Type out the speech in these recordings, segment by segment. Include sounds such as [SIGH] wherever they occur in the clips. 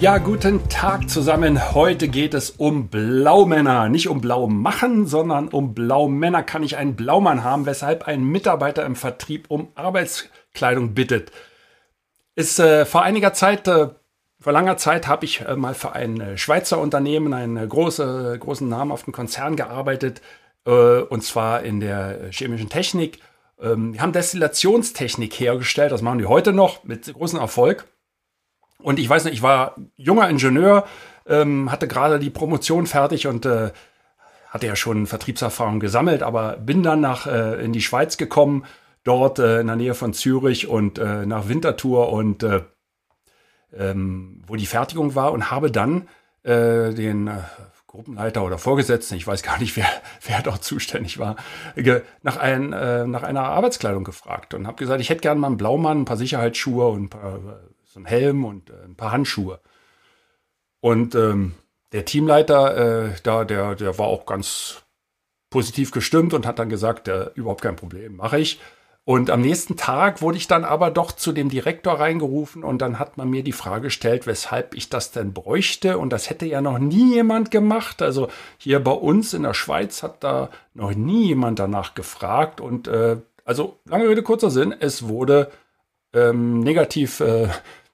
Ja, guten Tag zusammen. Heute geht es um Blaumänner. Nicht um Blau machen, sondern um Blaumänner. Kann ich einen Blaumann haben, weshalb ein Mitarbeiter im Vertrieb um Arbeitskleidung bittet? Ist äh, vor einiger Zeit, äh, vor langer Zeit habe ich äh, mal für ein äh, Schweizer Unternehmen, einen äh, große, großen namhaften Konzern gearbeitet, äh, und zwar in der chemischen Technik. Ähm, die haben Destillationstechnik hergestellt, das machen die heute noch mit großem Erfolg. Und ich weiß nicht, ich war junger Ingenieur, ähm, hatte gerade die Promotion fertig und äh, hatte ja schon Vertriebserfahrung gesammelt, aber bin dann nach äh, in die Schweiz gekommen, dort äh, in der Nähe von Zürich und äh, nach Winterthur und äh, ähm, wo die Fertigung war und habe dann äh, den Gruppenleiter oder Vorgesetzten, ich weiß gar nicht, [LAUGHS] wer, wer dort zuständig war, nach, ein, nach einer Arbeitskleidung gefragt und habe gesagt, ich hätte gerne mal einen Blaumann, ein paar Sicherheitsschuhe und ein paar so einen Helm und äh, ein paar Handschuhe. Und ähm, der Teamleiter, äh, da, der, der war auch ganz positiv gestimmt und hat dann gesagt, äh, überhaupt kein Problem, mache ich. Und am nächsten Tag wurde ich dann aber doch zu dem Direktor reingerufen und dann hat man mir die Frage gestellt, weshalb ich das denn bräuchte. Und das hätte ja noch nie jemand gemacht. Also hier bei uns in der Schweiz hat da noch nie jemand danach gefragt. Und äh, also lange Rede, kurzer Sinn, es wurde ähm, negativ äh,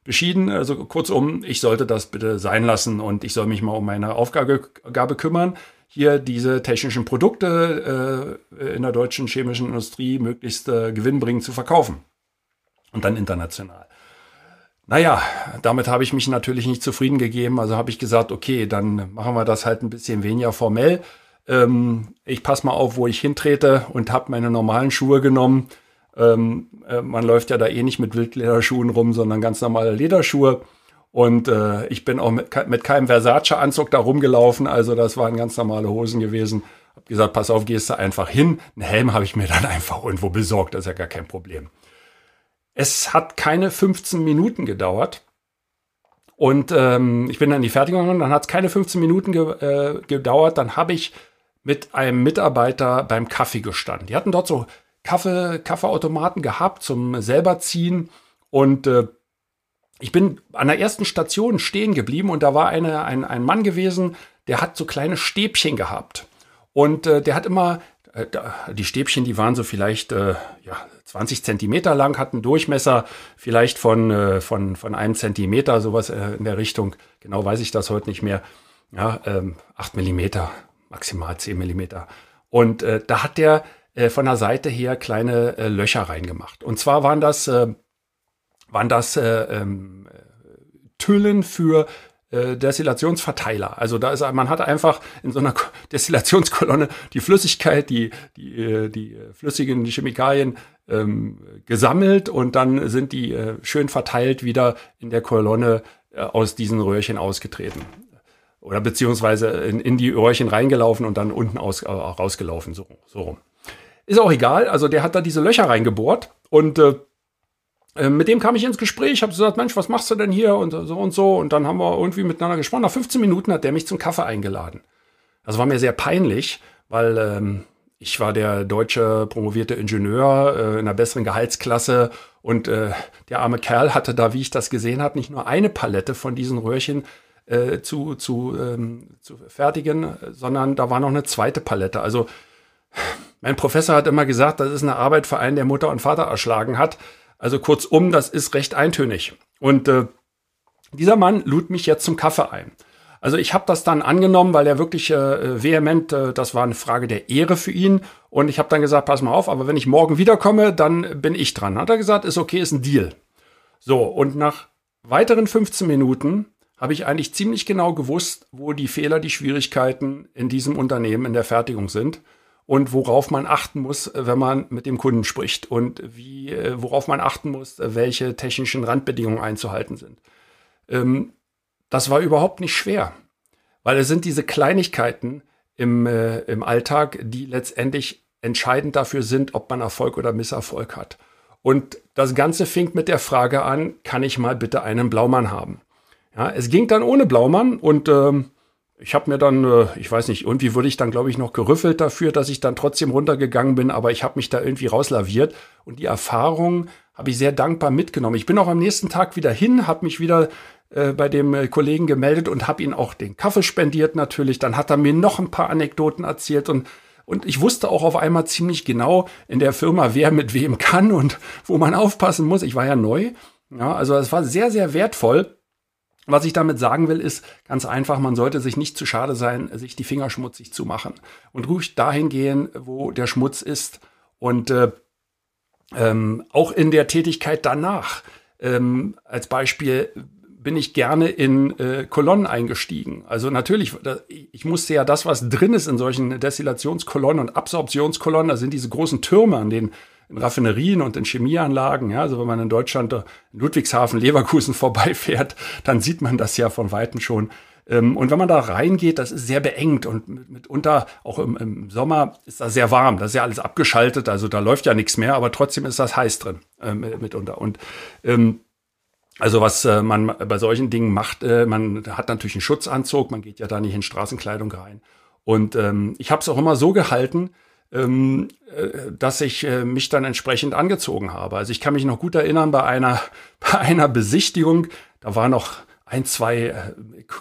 beschieden. Also kurzum, ich sollte das bitte sein lassen und ich soll mich mal um meine Aufgabe kümmern, hier diese technischen Produkte äh, in der deutschen chemischen Industrie möglichst äh, gewinnbringend zu verkaufen. Und dann international. Naja, damit habe ich mich natürlich nicht zufrieden gegeben. Also habe ich gesagt, okay, dann machen wir das halt ein bisschen weniger formell. Ähm, ich passe mal auf, wo ich hintrete und habe meine normalen Schuhe genommen ähm, äh, man läuft ja da eh nicht mit Wildlederschuhen rum, sondern ganz normale Lederschuhe. Und äh, ich bin auch mit, mit keinem Versace-Anzug da rumgelaufen, also das waren ganz normale Hosen gewesen. Hab gesagt, pass auf, gehst du einfach hin. Einen Helm habe ich mir [LAUGHS] dann einfach irgendwo besorgt, das ist ja gar kein Problem. Es hat keine 15 Minuten gedauert. Und ähm, ich bin dann in die Fertigung gegangen, dann hat es keine 15 Minuten ge äh, gedauert. Dann habe ich mit einem Mitarbeiter beim Kaffee gestanden. Die hatten dort so Kaffee, Kaffeeautomaten gehabt zum selber ziehen und äh, ich bin an der ersten Station stehen geblieben und da war eine, ein, ein Mann gewesen, der hat so kleine Stäbchen gehabt. Und äh, der hat immer, äh, die Stäbchen, die waren so vielleicht äh, ja, 20 Zentimeter lang, hatten Durchmesser vielleicht von, äh, von, von einem Zentimeter, sowas äh, in der Richtung. Genau weiß ich das heute nicht mehr. Ja, ähm, 8 Millimeter, maximal 10 Millimeter. Und äh, da hat der äh, von der Seite her kleine äh, Löcher reingemacht. Und zwar waren das, äh, waren das äh, ähm, Tüllen für äh, Destillationsverteiler. Also da ist man hat einfach in so einer [LAUGHS] Destillationskolonne die Flüssigkeit, die die äh, die flüssigen Chemikalien ähm, gesammelt und dann sind die äh, schön verteilt wieder in der Kolonne äh, aus diesen Röhrchen ausgetreten oder beziehungsweise in, in die Röhrchen reingelaufen und dann unten aus, äh, rausgelaufen so, so rum. Ist auch egal. Also der hat da diese Löcher reingebohrt und äh, äh mit dem kam ich ins Gespräch, habe gesagt, Mensch, was machst du denn hier und so und so. Und dann haben wir irgendwie miteinander gesprochen. Nach 15 Minuten hat der mich zum Kaffee eingeladen. Das war mir sehr peinlich, weil ähm, ich war der deutsche promovierte Ingenieur äh, in einer besseren Gehaltsklasse und äh, der arme Kerl hatte da, wie ich das gesehen habe, nicht nur eine Palette von diesen Röhrchen äh, zu, zu, ähm, zu fertigen, sondern da war noch eine zweite Palette. Also mein Professor hat immer gesagt, das ist eine Arbeit für einen, der Mutter und Vater erschlagen hat. Also kurzum, das ist recht eintönig. Und äh, dieser Mann lud mich jetzt zum Kaffee ein. Also ich habe das dann angenommen, weil er wirklich äh, vehement, äh, das war eine Frage der Ehre für ihn. Und ich habe dann gesagt, pass mal auf, aber wenn ich morgen wiederkomme, dann bin ich dran. Hat er gesagt, ist okay, ist ein Deal. So, und nach weiteren 15 Minuten habe ich eigentlich ziemlich genau gewusst, wo die Fehler, die Schwierigkeiten in diesem Unternehmen in der Fertigung sind und worauf man achten muss, wenn man mit dem Kunden spricht und wie, äh, worauf man achten muss, welche technischen Randbedingungen einzuhalten sind. Ähm, das war überhaupt nicht schwer, Weil es sind diese Kleinigkeiten im, äh, im Alltag, die letztendlich entscheidend dafür sind, ob man Erfolg oder Misserfolg hat. Und das Ganze fing mit der Frage an, kann ich mal bitte einen Blaumann haben? Ja, es ging dann ohne Blaumann und ähm, ich habe mir dann, äh, ich weiß nicht, irgendwie wurde ich dann, glaube ich, noch gerüffelt dafür, dass ich dann trotzdem runtergegangen bin, aber ich habe mich da irgendwie rauslaviert und die Erfahrung habe ich sehr dankbar mitgenommen. Ich bin auch am nächsten Tag wieder hin, habe mich wieder äh, bei dem äh, Kollegen gemeldet und habe ihn auch den Kaffee spendiert natürlich. Dann hat er mir noch ein paar Anekdoten erzählt und und ich wusste auch auf einmal ziemlich genau in der Firma, wer mit wem kann und wo man aufpassen muss. Ich war ja neu. Ja, also es war sehr, sehr wertvoll. Was ich damit sagen will, ist ganz einfach, man sollte sich nicht zu schade sein, sich die Finger schmutzig zu machen. Und ruhig dahin gehen, wo der Schmutz ist. Und äh, ähm, auch in der Tätigkeit danach. Ähm, als Beispiel bin ich gerne in äh, Kolonnen eingestiegen. Also natürlich, ich musste ja das, was drin ist in solchen Destillationskolonnen und Absorptionskolonnen, da sind diese großen Türme an den in Raffinerien und in Chemieanlagen. Ja, also wenn man in Deutschland in Ludwigshafen, Leverkusen [LAUGHS] vorbeifährt, dann sieht man das ja von Weitem schon. Ähm, und wenn man da reingeht, das ist sehr beengt und mitunter auch im, im, Sommer ist das sehr warm. Das ist ja alles abgeschaltet, also da läuft ja nichts mehr, aber trotzdem ist das heiß drin äh, mitunter. Und ähm, also was äh, man bei solchen Dingen macht, äh, man hat natürlich einen Schutzanzug, man geht ja da nicht in Straßenkleidung rein. Und ähm, ich habe es auch immer so gehalten, ähm, äh, dass ich äh, mich dann entsprechend angezogen habe. Also ich kann mich noch gut erinnern bei einer, [LAUGHS] bei einer Besichtigung, da war noch ein, zwei äh,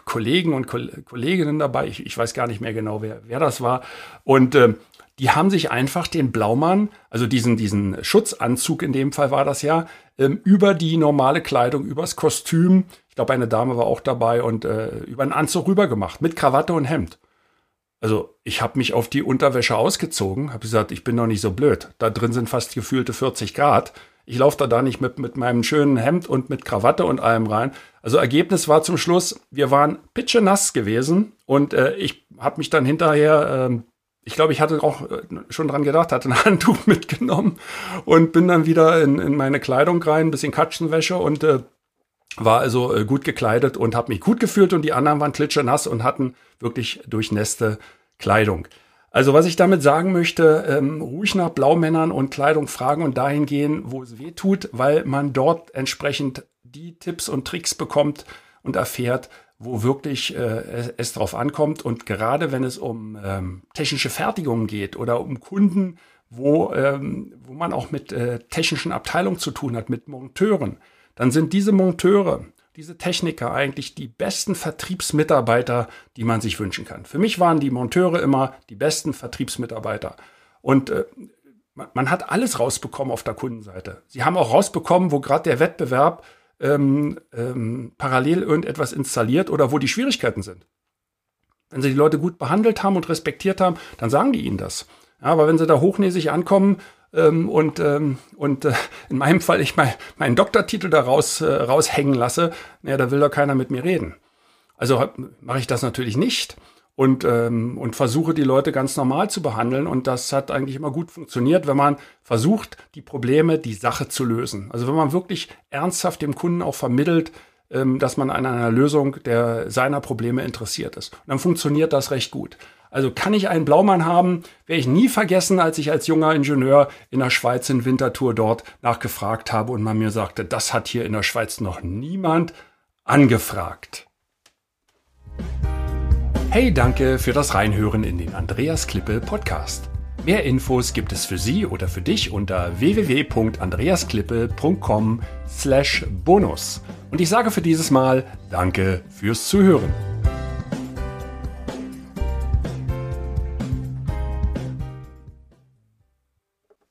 Kollegen und Ko Kolleginnen dabei, ich, ich, weiß gar nicht mehr genau, wer, wer das war. Und äh, die haben sich einfach den Blaumann, also diesen, diesen Schutzanzug in dem Fall war das ja, ähm, über die normale Kleidung, übers Kostüm, ich glaube, eine Dame war auch dabei und äh, über einen Anzug rüber gemacht, mit Krawatte und Hemd. Also ich habe mich auf die Unterwäsche ausgezogen, habe gesagt, ich bin doch nicht so blöd. Da drin sind fast gefühlte 40 Grad. Ich laufe da, da nicht mit, mit meinem schönen Hemd und mit Krawatte und allem rein. Also Ergebnis war zum Schluss, wir waren pitschenass gewesen und äh, ich habe mich dann hinterher äh, ich glaube, ich hatte auch äh, schon dran gedacht, hatte ein [LAUGHS] Handtuch mitgenommen und bin dann wieder in, in meine Kleidung rein, ein bisschen Katzenwäsche und äh, war also äh, gut gekleidet und habe mich gut gefühlt und die anderen waren klitschenass und hatten wirklich durchnässte Kleidung. Also was ich damit sagen möchte, ähm, ruhig nach Blaumännern und Kleidung fragen und dahin gehen, wo es weh tut, weil man dort entsprechend die Tipps und Tricks bekommt und erfährt, wo wirklich äh, es drauf ankommt. Und gerade wenn es um ähm, technische Fertigungen geht oder um Kunden, wo, ähm, wo man auch mit äh, technischen Abteilungen zu tun hat, mit Monteuren, dann sind diese Monteure, diese Techniker eigentlich die besten Vertriebsmitarbeiter, die man sich wünschen kann. Für mich waren die Monteure immer die besten Vertriebsmitarbeiter. Und äh, man hat alles rausbekommen auf der Kundenseite. Sie haben auch rausbekommen, wo gerade der Wettbewerb ähm, ähm, parallel irgendetwas installiert oder wo die Schwierigkeiten sind. Wenn sie die Leute gut behandelt haben und respektiert haben, dann sagen die ihnen das. Ja, aber wenn sie da hochnäsig ankommen ähm, und, ähm, und äh, in meinem Fall ich mein, meinen Doktortitel da raus, äh, raushängen lasse, naja, da will doch keiner mit mir reden. Also mache ich das natürlich nicht und, ähm, und versuche die Leute ganz normal zu behandeln. Und das hat eigentlich immer gut funktioniert, wenn man versucht, die Probleme, die Sache zu lösen. Also wenn man wirklich ernsthaft dem Kunden auch vermittelt, ähm, dass man an einer Lösung der, seiner Probleme interessiert ist. Und dann funktioniert das recht gut. Also kann ich einen Blaumann haben, werde ich nie vergessen, als ich als junger Ingenieur in der Schweiz in Winterthur dort nachgefragt habe und man mir sagte, das hat hier in der Schweiz noch niemand angefragt. Hey, danke für das Reinhören in den Andreas Klippe Podcast. Mehr Infos gibt es für Sie oder für dich unter www.andreasklippe.com/bonus. Und ich sage für dieses Mal Danke fürs Zuhören.